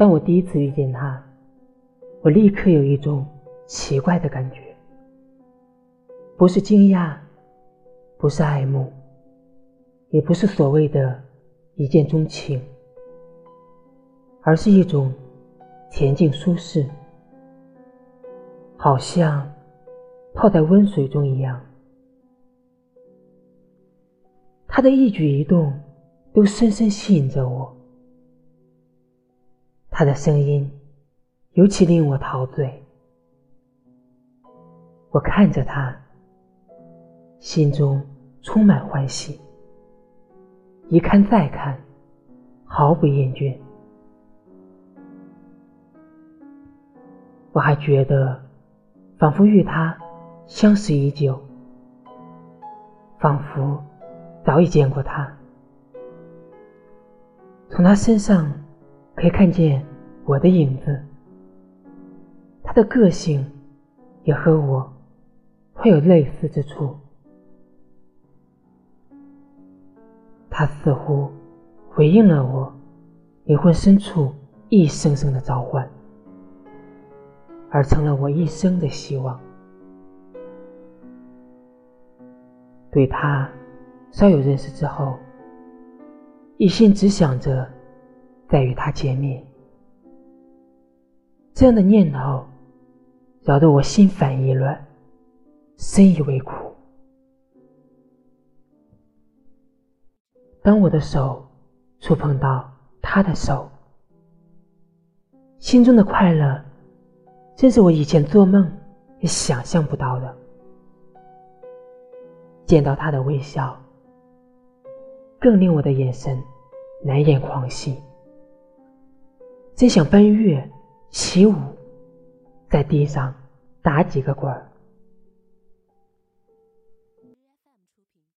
当我第一次遇见他，我立刻有一种奇怪的感觉，不是惊讶，不是爱慕，也不是所谓的一见钟情，而是一种恬静舒适，好像泡在温水中一样。他的一举一动都深深吸引着我。他的声音尤其令我陶醉。我看着他，心中充满欢喜。一看再看，毫不厌倦。我还觉得，仿佛与他相识已久，仿佛。早已见过他，从他身上可以看见我的影子。他的个性也和我会有类似之处。他似乎回应了我灵魂深处一声声的召唤，而成了我一生的希望。对他。稍有认识之后，一心只想着再与他见面，这样的念头扰得我心烦意乱，深以为苦。当我的手触碰到他的手，心中的快乐，真是我以前做梦也想象不到的。见到他的微笑。更令我的眼神难掩狂喜，真想奔月起舞，在地上打几个滚儿。